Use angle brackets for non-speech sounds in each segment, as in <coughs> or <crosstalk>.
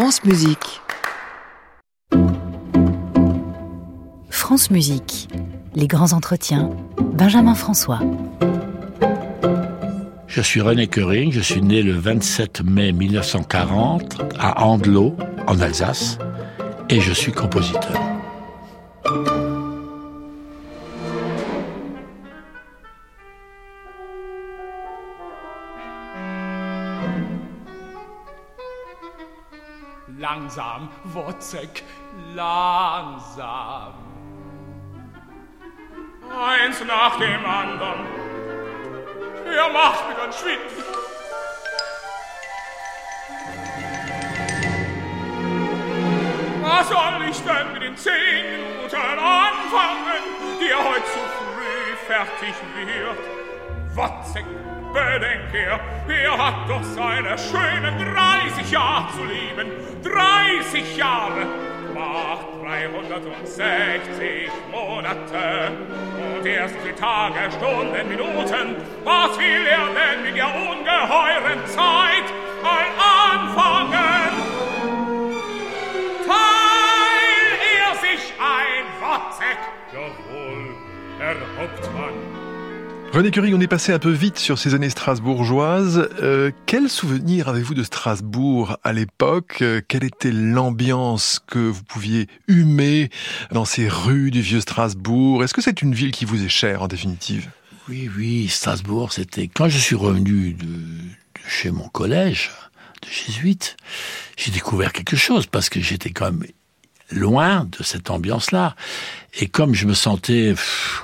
France Musique. France Musique. Les grands entretiens. Benjamin François. Je suis René Köring, je suis né le 27 mai 1940 à Andelot, en Alsace, et je suis compositeur. Langsam, Wozzeck, langsam. Eins nach dem anderen. Er macht mich ganz schwindlig. Was soll ich denn mit den zehn Minuten anfangen, die heute zu früh fertig wird? Wozzeck, bedenk er, er hat doch seine schönen 30 Jahre zu leben. 30 Jahre macht 360 Monate und erst die Tage, Stunden, Minuten. Was will er denn in der ungeheuren Zeit ein anfangen? Teil er sich ein Wozzeck, jawohl, Herr Hauptmann. René Curie, on est passé un peu vite sur ces années strasbourgeoises. Euh, quel souvenir avez-vous de Strasbourg à l'époque? Quelle était l'ambiance que vous pouviez humer dans ces rues du vieux Strasbourg? Est-ce que c'est une ville qui vous est chère en définitive? Oui, oui, Strasbourg, c'était... Quand je suis revenu de, chez mon collège, de jésuite, j'ai découvert quelque chose, parce que j'étais quand même loin de cette ambiance-là. Et comme je me sentais,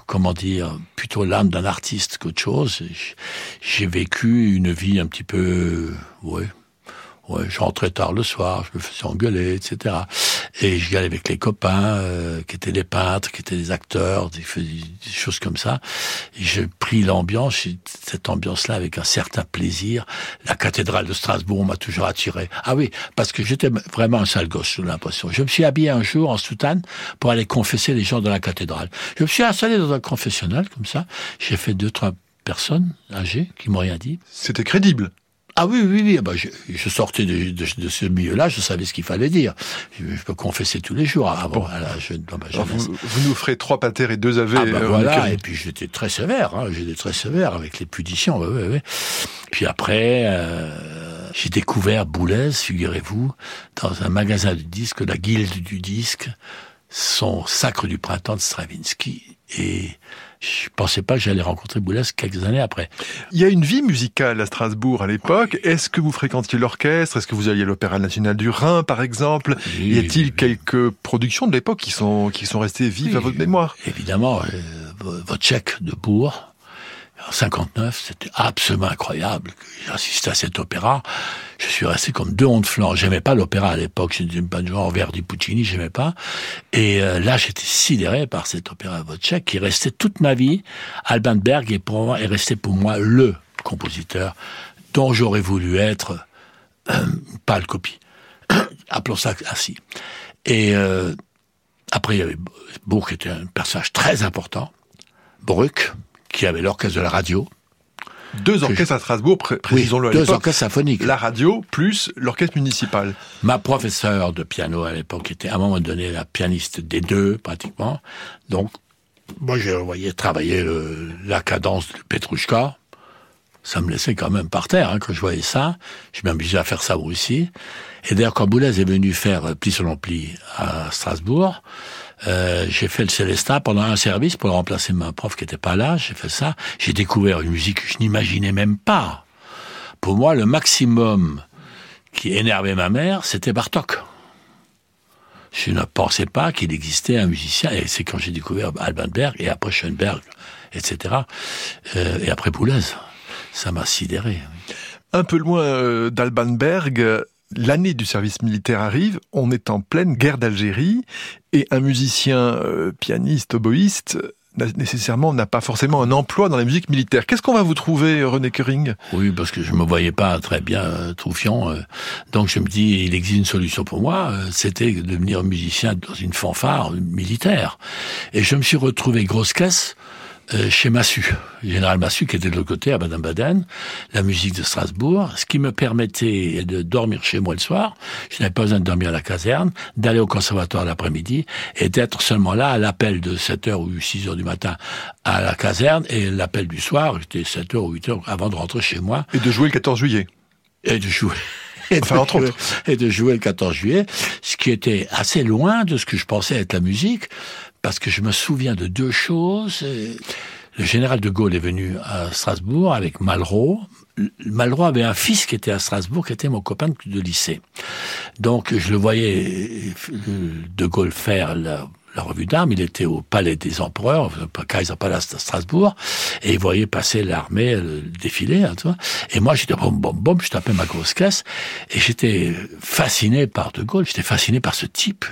comment dire, plutôt l'âme d'un artiste qu'autre chose, j'ai vécu une vie un petit peu, ouais, ouais, je rentrais tard le soir, je me faisais engueuler, etc. Et j'y allais avec les copains, euh, qui étaient des peintres, qui étaient des acteurs, des, des choses comme ça. J'ai pris l'ambiance, cette ambiance-là avec un certain plaisir. La cathédrale de Strasbourg m'a toujours attiré. Ah oui, parce que j'étais vraiment un sale gosse, j'ai l'impression. Je me suis habillé un jour en soutane pour aller confesser les gens dans la cathédrale. Je me suis installé dans un confessionnal, comme ça. J'ai fait deux, trois personnes âgées qui m'ont rien dit. C'était crédible. Ah oui, oui, oui. ah bah, je, je sortais de, de, de ce milieu-là, je savais ce qu'il fallait dire. Je, je peux confesser tous les jours avant, à la jeune, dans ma vous, vous nous ferez trois pâtés et deux avés. Ah euh, René voilà, et puis j'étais très sévère, hein, j'étais très sévère avec les punitions, ouais, ouais, ouais. Puis après, euh, j'ai découvert Boulez, figurez-vous, dans un magasin de disques, la guilde du disque, son sacre du printemps de Stravinsky, et je pensais pas que j'allais rencontrer Boulez quelques années après. Il y a une vie musicale à Strasbourg à l'époque. Est-ce que vous fréquentiez l'orchestre? Est-ce que vous alliez à l'Opéra national du Rhin, par exemple? Oui, Y a-t-il oui. quelques productions de l'époque qui sont, qui sont restées vives à Oui. votre mémoire? Évidemment, euh, vo- votre chèque de Bourg, en 59, c'était absolument incroyable. J'ai assisté à cet opéra. Je suis resté comme deux ondes flancs. J'aimais pas l'opéra à l'époque. Je n'étais pas de genre Verdi, Puccini, j'aimais pas. Et euh, là, j'étais sidéré par cet opéra Wojciech qui restait toute ma vie. Alban Berg est, pour est resté pour moi le compositeur dont j'aurais voulu être euh, une pâle copie. <coughs> Appelons ça ainsi. Et euh, après, il y avait Bourg qui était un personnage très important. Bruck, qui avait l'orchestre de la radio. Deux orchestres à Strasbourg, pré- précisons-le deux orchestres symphoniques. La radio plus l'orchestre municipal. Ma professeure de piano à l'époque était à un moment donné la pianiste des deux, pratiquement. Donc, moi, je voyais travailler le- la cadence de Petrouchka. Ça me laissait quand même par terre hein, quand je voyais ça. Je m'amusais à faire ça aussi. Et d'ailleurs, quand Boulez est venu faire Pli sur l'ampli à Strasbourg, euh, j'ai fait le Célestat pendant un service pour remplacer ma prof qui était pas là. J'ai fait ça. J'ai découvert une musique que je n'imaginais même pas. Pour moi, le maximum qui énervait ma mère, c'était Bartok. Je ne pensais pas qu'il existait un musicien, et c'est quand j'ai découvert Alban Berg, et après Schoenberg, etc., euh, et après Boulez. Ça m'a sidéré. Un peu loin euh, d'Albanberg, euh, l'année du service militaire arrive, on est en pleine guerre d'Algérie, et un musicien euh, pianiste, oboïste, nécessairement n'a pas forcément un emploi dans la musique militaire. Qu'est-ce qu'on va vous trouver, euh, René Curing Oui, parce que je me voyais pas très bien euh, Troufion. euh, donc je me dis, il existe une solution pour moi. euh, C'était de devenir musicien dans une fanfare militaire. Et je me suis retrouvé grosse caisse chez Massu, général Massu qui était de l'autre côté à Baden-Baden, la musique de Strasbourg, ce qui me permettait de dormir chez moi le soir, je n'avais pas besoin de dormir à la caserne, d'aller au conservatoire l'après-midi et d'être seulement là à l'appel de 7h ou 6h du matin à la caserne et l'appel du soir, j'étais 7h ou 8h avant de rentrer chez moi. Et de jouer le 14 juillet. Et de jouer. Et, enfin, entre autres. <laughs> et de jouer le 14 juillet, ce qui était assez loin de ce que je pensais être la musique, parce que je me souviens de deux choses. Le général de Gaulle est venu à Strasbourg avec Malraux. Malraux avait un fils qui était à Strasbourg, qui était mon copain de lycée. Donc je le voyais de Gaulle faire la la revue d'armes, il était au palais des empereurs, Kaiser Palace à Strasbourg, et il voyait passer l'armée le défiler, hein, tu vois. Et moi, j'étais bom, bom, bom, je tapais ma grosse caisse, et j'étais fasciné par De Gaulle, j'étais fasciné par ce type.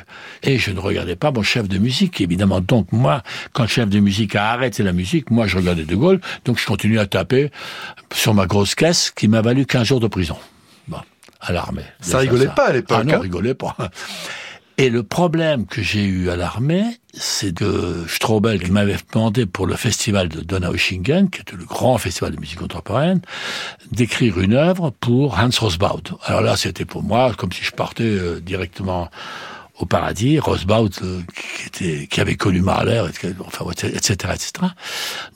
Et je ne regardais pas mon chef de musique, évidemment. Donc moi, quand le chef de musique a arrêté la musique, moi, je regardais De Gaulle, donc je continuais à taper sur ma grosse caisse, qui m'a valu 15 jours de prison. Bon, à l'armée. Ça rigolait pas à l'époque. Ah non, hein rigolait pas. Et le problème que j'ai eu à l'armée, c'est que Strobel, qui m'avait demandé pour le festival de Donaueschingen, qui était le grand festival de musique contemporaine, d'écrire une œuvre pour Hans Rosbaud. Alors là, c'était pour moi comme si je partais euh, directement au paradis. Rosbaud, euh, qui, était, qui avait connu Mahler, enfin, etc., etc.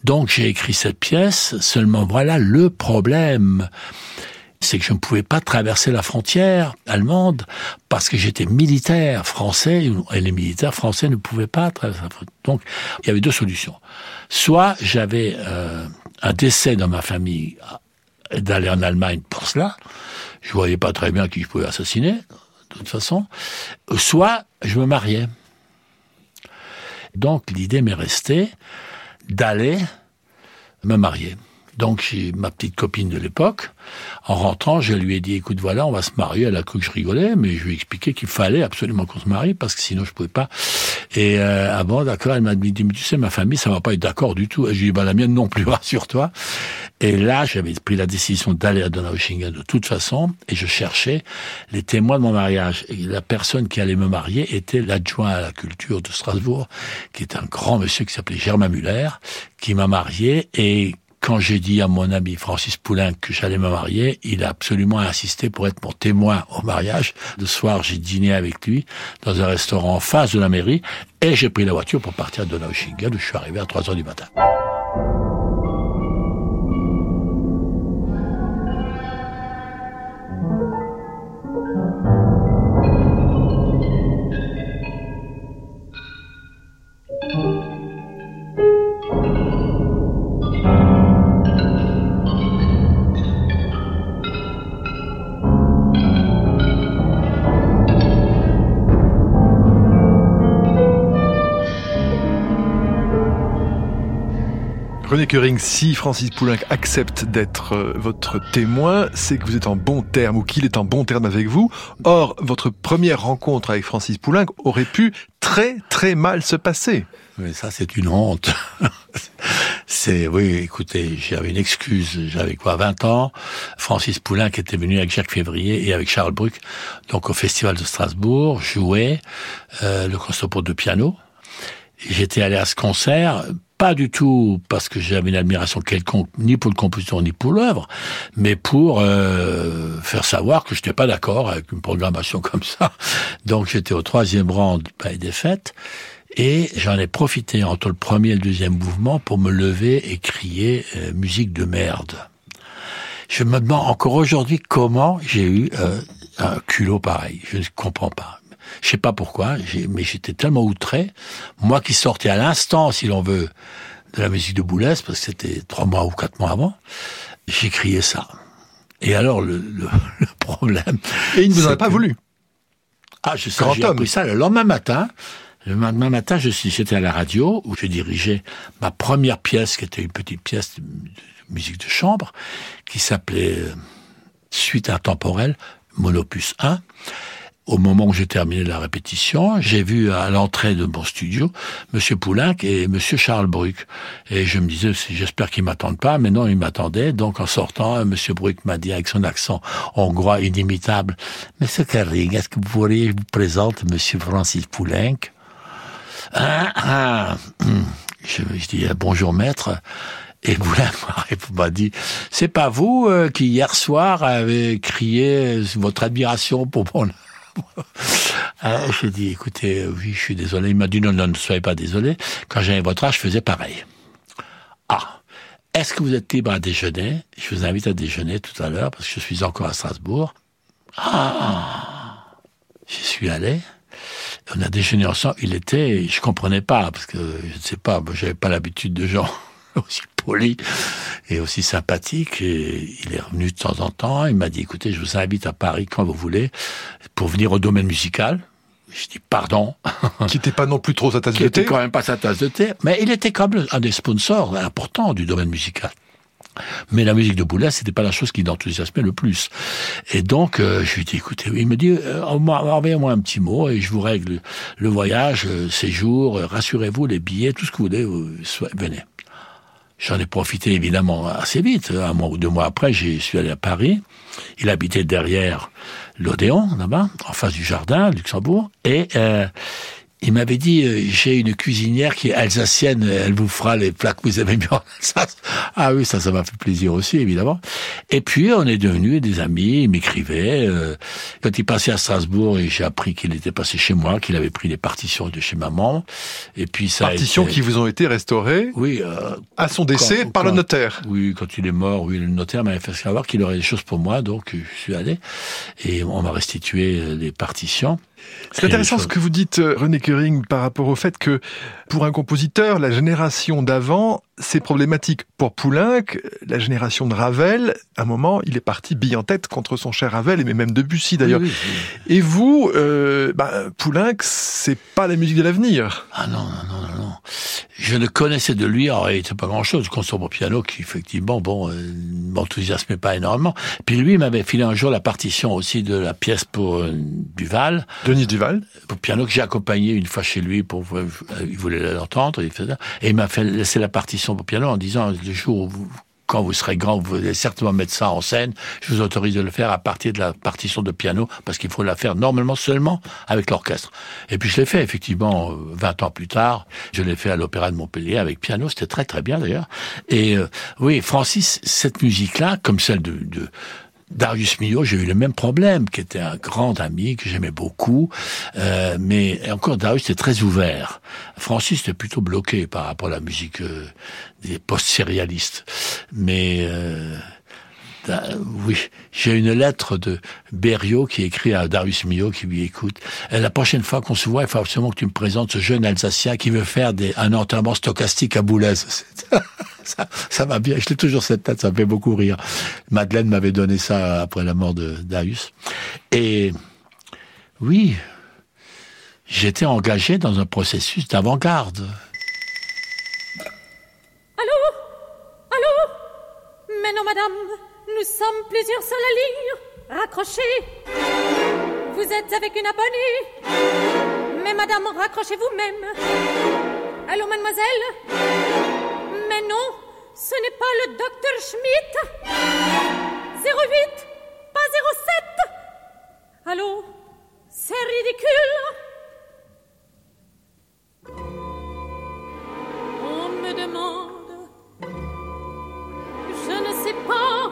Donc j'ai écrit cette pièce. Seulement, voilà le problème c'est que je ne pouvais pas traverser la frontière allemande parce que j'étais militaire français et les militaires français ne pouvaient pas traverser la frontière. Donc, il y avait deux solutions. Soit j'avais euh, un décès dans ma famille d'aller en Allemagne pour cela, je voyais pas très bien qui je pouvais assassiner, de toute façon, soit je me mariais. Donc l'idée m'est restée d'aller me marier. Donc j'ai ma petite copine de l'époque. En rentrant, je lui ai dit écoute voilà, on va se marier. Elle a cru que je rigolais, mais je lui ai expliqué qu'il fallait absolument qu'on se marie parce que sinon je pouvais pas. Et euh, ah d'accord, elle m'a dit mais tu sais ma famille ça va pas être d'accord du tout. Et j'ai dit bah la mienne non plus, <laughs> rassure-toi. Et là j'avais pris la décision d'aller à Donaueschingen de toute façon et je cherchais les témoins de mon mariage. Et la personne qui allait me marier était l'adjoint à la culture de Strasbourg, qui est un grand monsieur qui s'appelait Germain Muller, qui m'a marié et quand j'ai dit à mon ami Francis Poulain que j'allais me marier, il a absolument insisté pour être mon témoin au mariage. Le soir, j'ai dîné avec lui dans un restaurant en face de la mairie et j'ai pris la voiture pour partir de Donaueschingen où je suis arrivé à 3 heures du matin. René Curing, si Francis Poulenc accepte d'être euh, votre témoin, c'est que vous êtes en bon terme ou qu'il est en bon terme avec vous. Or, votre première rencontre avec Francis Poulenc aurait pu très très mal se passer. Mais ça, c'est une honte. <laughs> c'est, oui, écoutez, j'avais une excuse. J'avais quoi, 20 ans? Francis Poulenc était venu avec Jacques Février et avec Charles Bruck, donc au Festival de Strasbourg, jouer euh, le concerto de piano. J'étais allé à ce concert pas du tout parce que j'avais une admiration quelconque ni pour le compositeur ni pour l'œuvre, mais pour euh, faire savoir que je n'étais pas d'accord avec une programmation comme ça. Donc j'étais au troisième rang du Palais des Fêtes et j'en ai profité entre le premier et le deuxième mouvement pour me lever et crier euh, musique de merde. Je me demande encore aujourd'hui comment j'ai eu euh, un culot pareil. Je ne comprends pas. Je sais pas pourquoi, mais j'étais tellement outré. Moi qui sortais à l'instant, si l'on veut, de la musique de Boulez, parce que c'était trois mois ou quatre mois avant, j'ai crié ça. Et alors, le, le, <laughs> le problème... Et il ne vous en a pas voulu Ah, je sais, j'ai appris ça le lendemain matin. Le lendemain matin, je suis, j'étais à la radio, où je dirigeais ma première pièce, qui était une petite pièce de musique de chambre, qui s'appelait euh, Suite intemporelle, Monopus 1 au moment où j'ai terminé la répétition, j'ai vu à l'entrée de mon studio Monsieur Poulenc et Monsieur Charles Bruck. Et je me disais, j'espère qu'ils m'attendent pas, mais non, ils m'attendaient. Donc en sortant, Monsieur Bruck m'a dit avec son accent hongrois inimitable, Monsieur Carring, est-ce que vous pourriez vous présenter Monsieur Francis Poulenc? Ah, ah. <clears throat> Je, je dis bonjour maître. Et Boulin m'a dit, c'est pas vous euh, qui hier soir avez crié votre admiration pour mon... <laughs> Ah, j'ai dit, écoutez, oui, je suis désolé. Il m'a dit, non, non, ne soyez pas désolé. Quand j'avais votre âge, je faisais pareil. Ah, est-ce que vous êtes libre à déjeuner? Je vous invite à déjeuner tout à l'heure parce que je suis encore à Strasbourg. Ah, j'y suis allé. On a déjeuné ensemble. Il était, je comprenais pas parce que je ne sais pas, j'avais pas l'habitude de gens <laughs> aussi polis et aussi sympathiques. Et il est revenu de temps en temps. Il m'a dit, écoutez, je vous invite à Paris quand vous voulez pour venir au domaine musical. Je dis pardon. <laughs> Qui n'était pas non plus trop sa tasse Qui de thé. quand même pas sa tasse de thé, mais il était quand même un des sponsors importants du domaine musical. Mais la musique de Boulez, c'était pas la chose qui l'enthousiasmait le plus. Et donc, euh, je lui dis, écoutez, il me dit, euh, envoyez-moi un petit mot et je vous règle le voyage, euh, séjour, euh, rassurez-vous, les billets, tout ce que vous voulez, venez. J'en ai profité évidemment assez vite. Un mois ou deux mois après, j'y suis allé à Paris. Il habitait derrière l'Odéon, là-bas, en face du jardin, Luxembourg. Et euh, il m'avait dit, euh, j'ai une cuisinière qui est alsacienne, elle vous fera les plats que vous aimez bien en Alsace. Ah oui, ça, ça m'a fait plaisir aussi, évidemment. Et puis, on est devenus des amis, il m'écrivait. euh, quand il passait à Strasbourg, et j'ai appris qu'il était passé chez moi, qu'il avait pris les partitions de chez maman. Et puis, ça Partitions été- qui vous ont été restaurées Oui, euh, à son décès Quand- par le notaire. oui, quand il est mort, oui, le notaire m'avait fait savoir qu'il aurait des choses pour moi, donc euh, je suis allé et on m'a restitué euh, les partitions. C'est intéressant ce que vous dites, euh, René Kering, par rapport au fait que pour un compositeur, la génération d'avant, c'est problématique. Pour Poulenc, la génération de Ravel, à un moment, il est parti bille en tête contre son cher Ravel, et même Debussy d'ailleurs. Oui, oui, oui. Et vous, euh, bah, Poulenc, c'est pas la musique de l'avenir. Ah non, non, non, non. Je ne connaissais de lui en réalité pas grand-chose. Concert pour piano qui, effectivement, bon, euh, ne m'enthousiasmait pas énormément. Puis lui, m'avait filé un jour la partition aussi de la pièce pour euh, Duval. Denis Duval. pour piano que j'ai accompagné une fois chez lui pour euh, il voulait l'entendre il faisait ça. et il m'a fait laisser la partition pour piano en disant le jour où quand vous serez grand, vous allez certainement mettre ça en scène. Je vous autorise de le faire à partir de la partition de piano, parce qu'il faut la faire normalement seulement avec l'orchestre. Et puis je l'ai fait, effectivement, euh, 20 ans plus tard. Je l'ai fait à l'Opéra de Montpellier avec piano. C'était très très bien d'ailleurs. Et euh, oui, Francis, cette musique-là, comme celle de Darius Milhaud, j'ai eu le même problème, qui était un grand ami que j'aimais beaucoup, euh, mais encore Darius était très ouvert. Francis était plutôt bloqué par rapport à la musique euh, des post-sérialistes. Mais euh, oui, j'ai une lettre de Berriot qui écrit à Darius Milhaud qui lui écoute. Euh, La prochaine fois qu'on se voit, il faut absolument que tu me présentes ce jeune Alsacien qui veut faire des, un enterrement stochastique à Boulez. <laughs> ça, ça m'a bien. Je l'ai toujours cette tête, ça me fait beaucoup rire. Madeleine m'avait donné ça après la mort de Darius. Et oui, j'étais engagé dans un processus d'avant-garde. Allô? Allô? Mais non, madame, nous sommes plusieurs sur la ligne. Raccrochez. Vous êtes avec une abonnée. Mais madame, raccrochez vous-même. Allô, mademoiselle? Non, ce n'est pas le docteur Schmidt. 08, pas 07. Allô C'est ridicule. On me demande. Je ne sais pas.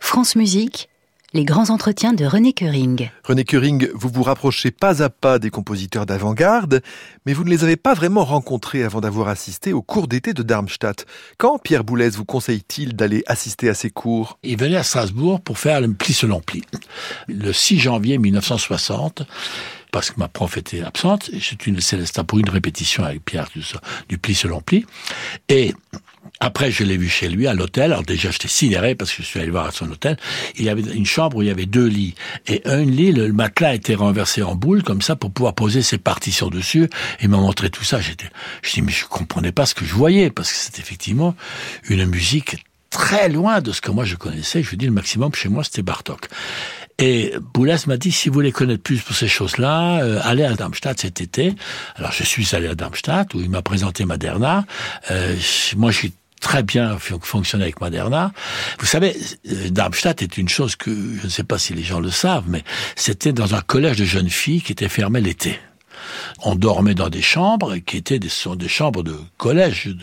France Musique, les grands entretiens de René Kering. René Kering, vous vous rapprochez pas à pas des compositeurs d'avant-garde, mais vous ne les avez pas vraiment rencontrés avant d'avoir assisté au cours d'été de Darmstadt. Quand Pierre Boulez vous conseille-t-il d'aller assister à ces cours? Il venait à Strasbourg pour faire le pli selon pli. Le 6 janvier 1960, parce que ma prof était absente, c'est une Célestin pour une répétition avec Pierre du, pli selon pli. Et après, je l'ai vu chez lui à l'hôtel. Alors déjà, j'étais sidéré parce que je suis allé voir à son hôtel. Il y avait une chambre où il y avait deux lits. Et un lit, le matelas était renversé en boule comme ça pour pouvoir poser ses partitions dessus. Il m'a montré tout ça. J'étais, je dis, mais je comprenais pas ce que je voyais parce que c'était effectivement une musique très loin de ce que moi je connaissais. Je dis, le maximum chez moi, c'était Bartok. Et Boulez m'a dit, si vous voulez connaître plus pour ces choses-là, euh, allez à Darmstadt cet été. Alors je suis allé à Darmstadt où il m'a présenté Maderna. Euh, moi, je suis très bien fonctionné avec Maderna. Vous savez, euh, Darmstadt est une chose que je ne sais pas si les gens le savent, mais c'était dans un collège de jeunes filles qui était fermé l'été. On dormait dans des chambres qui étaient des, chambres de collège.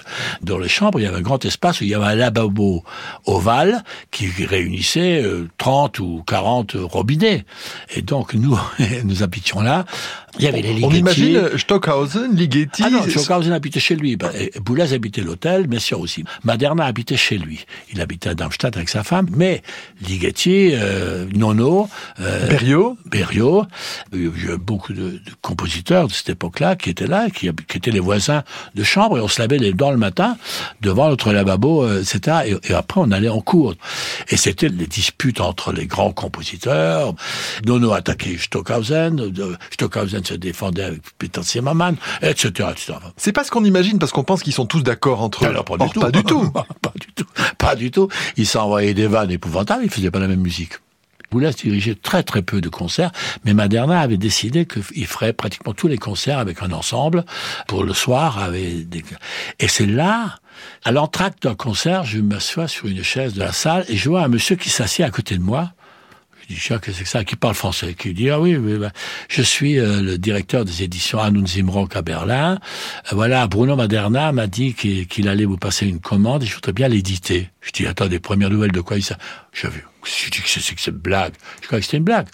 Dans les chambres, il y avait un grand espace où il y avait un lavabo ovale qui réunissait euh, 30 ou 40 robinets. Et donc, nous, <laughs> nous habitions là. Il y avait les On imagine Stockhausen, Ligeti. Ah non, Stockhausen habitait chez lui. Et Boulez habitait l'hôtel, bien sûr aussi. Maderna habitait chez lui. Il habitait à Darmstadt avec sa femme. Mais Ligeti, euh, Nono, euh, Berriot. Berriot, il y a beaucoup de, de compositeurs de cette époque-là qui étaient là, qui, qui étaient les voisins de chambre, et on se lavait les dents le matin devant notre lavabo, euh, etc. Et, et après, on allait en cours. Et c'était les disputes entre les grands compositeurs. Nono attaquait Stockhausen, de- Stockhausen se défendait avec Peter Zimmermann, etc. etc. C'est pas ce qu'on imagine parce qu'on pense qu'ils sont tous d'accord entre eux. Pas du Or. Pas du tout. <laughs> pas du tout. Pas du tout. Ils s'envoyaient des vannes épouvantables, ils faisaient pas la même musique. Boulez dirigeait très très peu de concerts, mais Maderna avait décidé qu'il ferait pratiquement tous les concerts avec un ensemble pour le soir. Avec des... Et c'est là, à l'entracte d'un concert, je m'assois sur une chaise de la salle et je vois un monsieur qui s'assied à côté de moi. Je dis, tiens, qu'est-ce que ça Qui parle français Qui dit, ah oui, ben, je suis euh, le directeur des éditions Anun Zimrock à Berlin. Euh, voilà, Bruno Maderna m'a dit qu'il allait vous passer une commande et je voudrais bien l'éditer. Je dis, attends, des premières nouvelles de quoi il s'agit J'avais, je dis, que c'est que cette blague Je croyais que c'était une blague.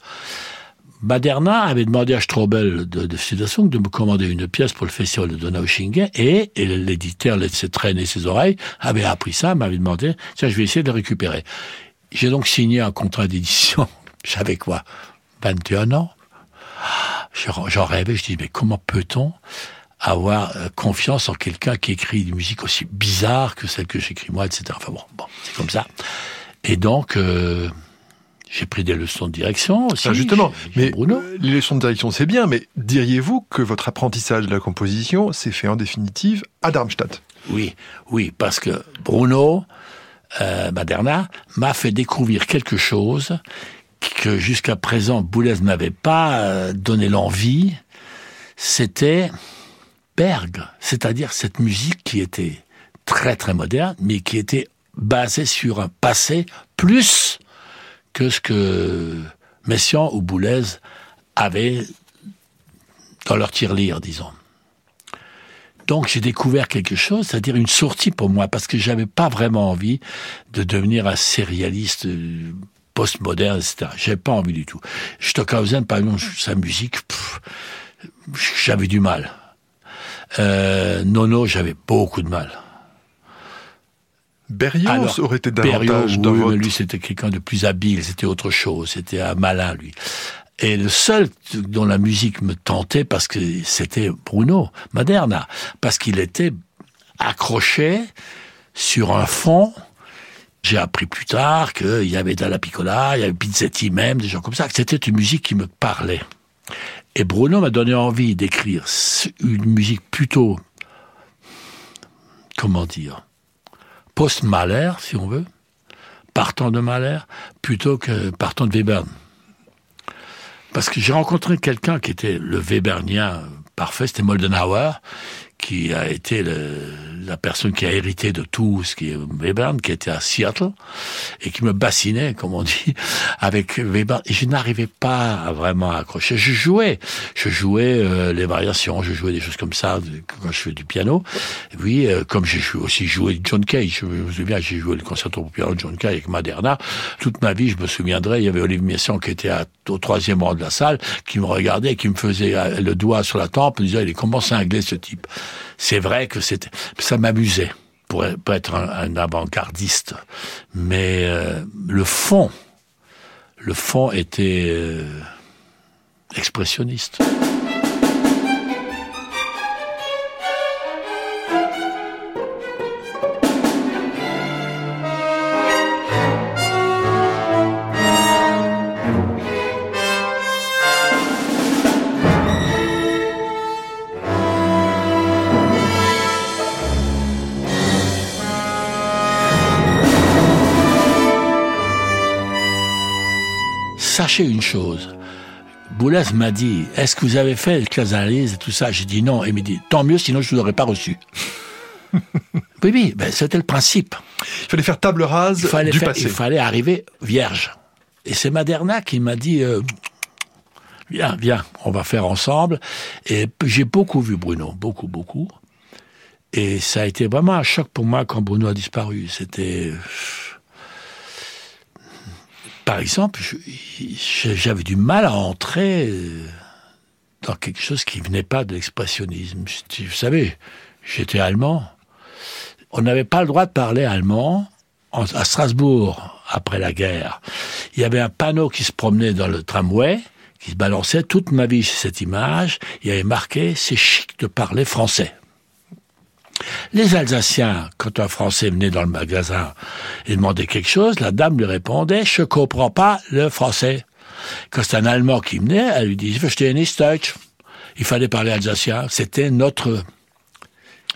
Maderna avait demandé à Strobel de, de de me commander une pièce pour le festival de Donaueschingen et, et l'éditeur laissait traîner ses oreilles, avait appris ça, m'avait demandé, tiens, je vais essayer de le récupérer. J'ai donc signé un contrat d'édition. J'avais quoi 21 ans J'en j'en rêvais, je dis, mais comment peut-on avoir euh, confiance en quelqu'un qui écrit une musique aussi bizarre que celle que j'écris moi, etc. Enfin bon, bon c'est comme ça. Et donc, euh, j'ai pris des leçons de direction aussi. Ah, justement, mais Bruno. les leçons de direction, c'est bien, mais diriez-vous que votre apprentissage de la composition s'est fait en définitive à Darmstadt? Oui, oui, parce que Bruno euh, Maderna m'a fait découvrir quelque chose que jusqu'à présent Boulez n'avait pas euh, donné l'envie. C'était Berg, c'est-à-dire cette musique qui était très très moderne, mais qui était basée sur un passé plus que ce que Messiaen ou Boulez avaient dans leur tirelire, disons. Donc j'ai découvert quelque chose, c'est-à-dire une sortie pour moi, parce que j'avais pas vraiment envie de devenir un sérialiste euh, postmoderne, etc. J'avais pas envie du tout. Stockhausen, par exemple, sa musique, j'avais du mal. Euh, Nono, j'avais beaucoup de mal. Berrios Alors, aurait été davantage dans oui, votre... mais lui c'était quelqu'un de plus habile, c'était autre chose, c'était un malin lui. Et le seul dont la musique me tentait, parce que c'était Bruno Maderna, parce qu'il était accroché sur un fond. J'ai appris plus tard qu'il y avait Dalla Piccola, il y avait Pizzetti même, des gens comme ça, que c'était une musique qui me parlait. Et Bruno m'a donné envie d'écrire une musique plutôt, comment dire, post-Mahler, si on veut, partant de Mahler, plutôt que partant de Webern. Parce que j'ai rencontré quelqu'un qui était le Webernien parfait, c'était Moldenhauer, qui a été le, la personne qui a hérité de tout ce qui est Webern, qui était à Seattle, et qui me bassinait, comme on dit, <laughs> avec Webern. Je n'arrivais pas à vraiment accrocher. Je jouais, je jouais euh, les variations, je jouais des choses comme ça quand je fais du piano. Puis, euh, comme j'ai aussi joué John Cage, je me souviens, j'ai joué le concerto pour piano de John Cage avec Maderna. Toute ma vie, je me souviendrai, il y avait Olivier Messiaen qui était à- au troisième rang de la salle, qui me regardait, qui me faisait euh, le doigt sur la tempe, en disant, il est comment cinglé ce type? C'est vrai que c'était, ça m'amusait pour être- un avant-gardiste, mais euh, le fond, le fond était euh, expressionniste. Sachez une chose. Boulez m'a dit, est-ce que vous avez fait les d'analyse et tout ça? J'ai dit non. Et il m'a dit, tant mieux, sinon je ne l'aurais pas reçu. <laughs> oui, oui, ben, c'était le principe. Il fallait faire table rase Il fallait, du faire- passé. il fallait arriver vierge. Et c'est Maderna qui m'a dit, euh, viens, viens, on va faire ensemble. Et j'ai beaucoup vu Bruno, beaucoup, beaucoup. Et ça a été vraiment un choc pour moi quand Bruno a disparu. C'était... Par exemple, j'avais du mal à entrer dans quelque chose qui venait pas de l'expressionnisme. Vous savez, j'étais allemand. On n'avait pas le droit de parler allemand à Strasbourg après la guerre. Il y avait un panneau qui se promenait dans le tramway, qui se balançait toute ma vie sur cette image. Il y avait marqué c'est chic de parler français. Les Alsaciens, quand un Français venait dans le magasin et demandait quelque chose, la dame lui répondait Je comprends pas le français. Quand c'est un Allemand qui venait, elle lui disait Verstehen ist Deutsch. Il fallait parler alsacien. C'était notre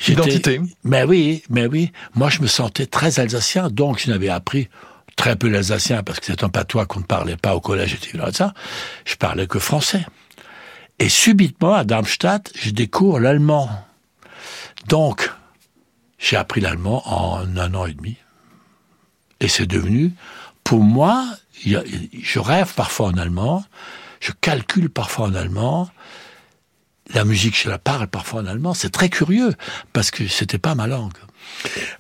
identité. Mais oui, mais oui. Moi, je me sentais très alsacien, donc je n'avais appris très peu l'alsacien parce que c'est un patois qu'on ne parlait pas au collège et tout ça. Je parlais que français. Et subitement, à Darmstadt, je découvre l'allemand. Donc, j'ai appris l'allemand en un an et demi. Et c'est devenu, pour moi, je rêve parfois en allemand, je calcule parfois en allemand, la musique, je la parle parfois en allemand. C'est très curieux, parce que c'était pas ma langue.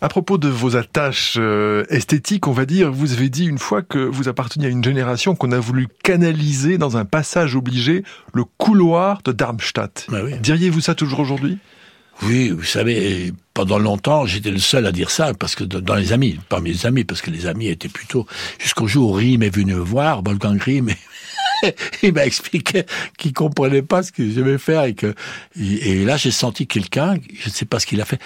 À propos de vos attaches euh, esthétiques, on va dire, vous avez dit une fois que vous apparteniez à une génération qu'on a voulu canaliser dans un passage obligé, le couloir de Darmstadt. Bah Diriez-vous ça toujours aujourd'hui? Oui, vous savez, pendant longtemps, j'étais le seul à dire ça, parce que dans les amis, parmi les amis, parce que les amis étaient plutôt, jusqu'au jour où Rim est venu me voir, Wolfgang Rim, <laughs> il m'a expliqué qu'il comprenait pas ce que je vais faire et que, et là, j'ai senti quelqu'un, je ne sais pas ce qu'il a fait.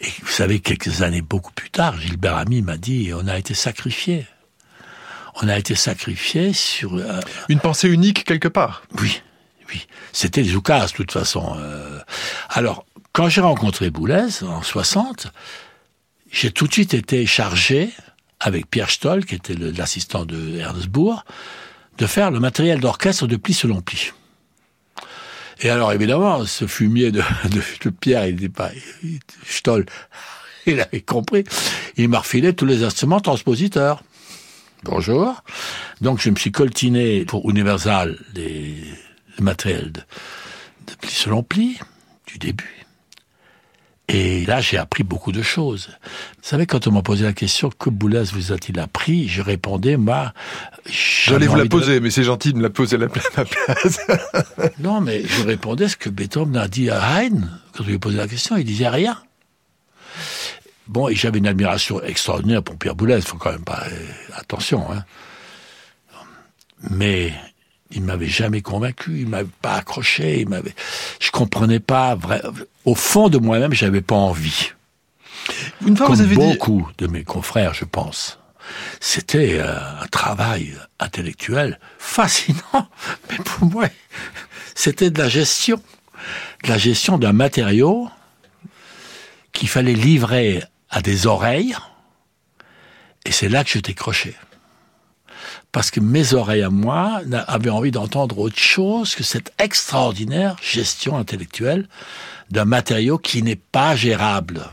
Et vous savez, quelques années beaucoup plus tard, Gilbert Ami m'a dit, on a été sacrifié. On a été sacrifié sur... Euh, Une pensée unique quelque part. Oui, oui. C'était Zoukas, de toute façon. Euh. alors, quand j'ai rencontré Boulez en 60, j'ai tout de suite été chargé avec Pierre Stoll, qui était l'assistant de Ernstbourg, de faire le matériel d'orchestre de pli selon pli. Et alors évidemment, ce fumier de, <laughs> Pierre, il n'était pas Stoll, <laughs> il avait compris. Il m'a refilé tous les instruments transpositeurs. Bonjour. Donc je me suis coltiné pour Universal les, le matériel de, de pli selon pli du début. Et là, j'ai appris beaucoup de choses. Vous savez, quand on m'a posé la question, que Boulez vous a-t-il appris Je répondais, moi... J'allais vous la poser, mais c'est gentil de me la poser à la place. <laughs> non, mais je répondais ce que Beethoven a dit à Haydn, quand on lui a posé la question, il disait rien. Bon, et j'avais une admiration extraordinaire pour Pierre Boulez, il faut quand même pas... Euh, attention, hein. Mais il m'avait jamais convaincu, il m'avait pas accroché, il m'avait, je comprenais pas vrai, au fond de moi-même, j'avais pas envie. Une fois, Comme vous avez beaucoup de mes confrères, je pense. C'était euh, un travail intellectuel fascinant, <laughs> mais pour moi, c'était de la gestion, de la gestion d'un matériau qu'il fallait livrer à des oreilles, et c'est là que je décrochais parce que mes oreilles à moi avaient envie d'entendre autre chose que cette extraordinaire gestion intellectuelle d'un matériau qui n'est pas gérable.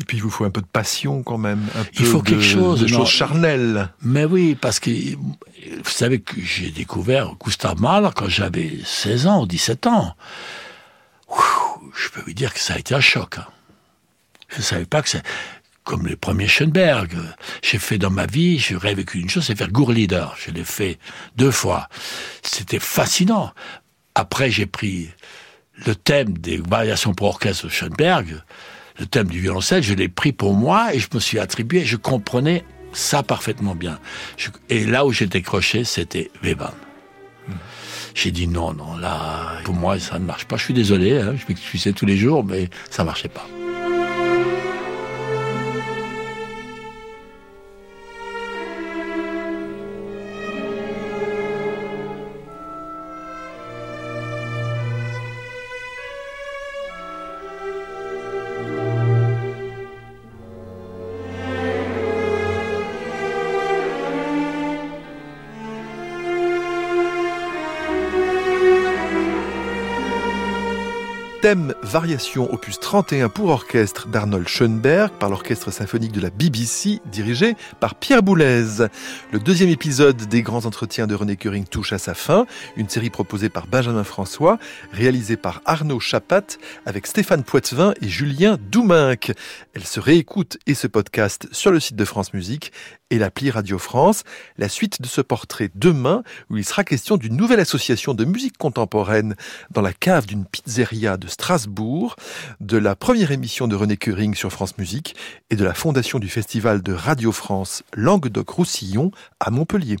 Et puis il vous faut un peu de passion quand même, un peu il faut quelque chose, de choses charnelles. Mais oui, parce que vous savez que j'ai découvert Gustav Mahler quand j'avais 16 ans ou 17 ans. je peux vous dire que ça a été un choc. Hein. Je ne savais pas que c'est comme les premiers Schoenberg. J'ai fait dans ma vie, je rêvé qu'une chose, c'est faire Gourlieder. Je l'ai fait deux fois. C'était fascinant. Après, j'ai pris le thème des variations pour orchestre de Schoenberg, le thème du violoncelle, je l'ai pris pour moi et je me suis attribué, je comprenais ça parfaitement bien. et là où j'étais croché, c'était Weber. J'ai dit non, non, là, pour moi, ça ne marche pas. Je suis désolé, hein, je m'excusais tous les jours, mais ça marchait pas. Thème Variation opus 31 pour orchestre d'Arnold Schoenberg par l'orchestre symphonique de la BBC dirigé par Pierre Boulez. Le deuxième épisode des grands entretiens de René Curing touche à sa fin, une série proposée par Benjamin François, réalisée par Arnaud Chapat avec Stéphane Poitvin et Julien Douminc. Elle se réécoute et se podcast sur le site de France Musique et l'appli Radio France. La suite de ce portrait demain où il sera question d'une nouvelle association de musique contemporaine dans la cave d'une pizzeria de Strasbourg, de la première émission de René Curing sur France Musique et de la fondation du festival de Radio France Languedoc-Roussillon à Montpellier.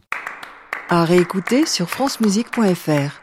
À réécouter sur francemusique.fr.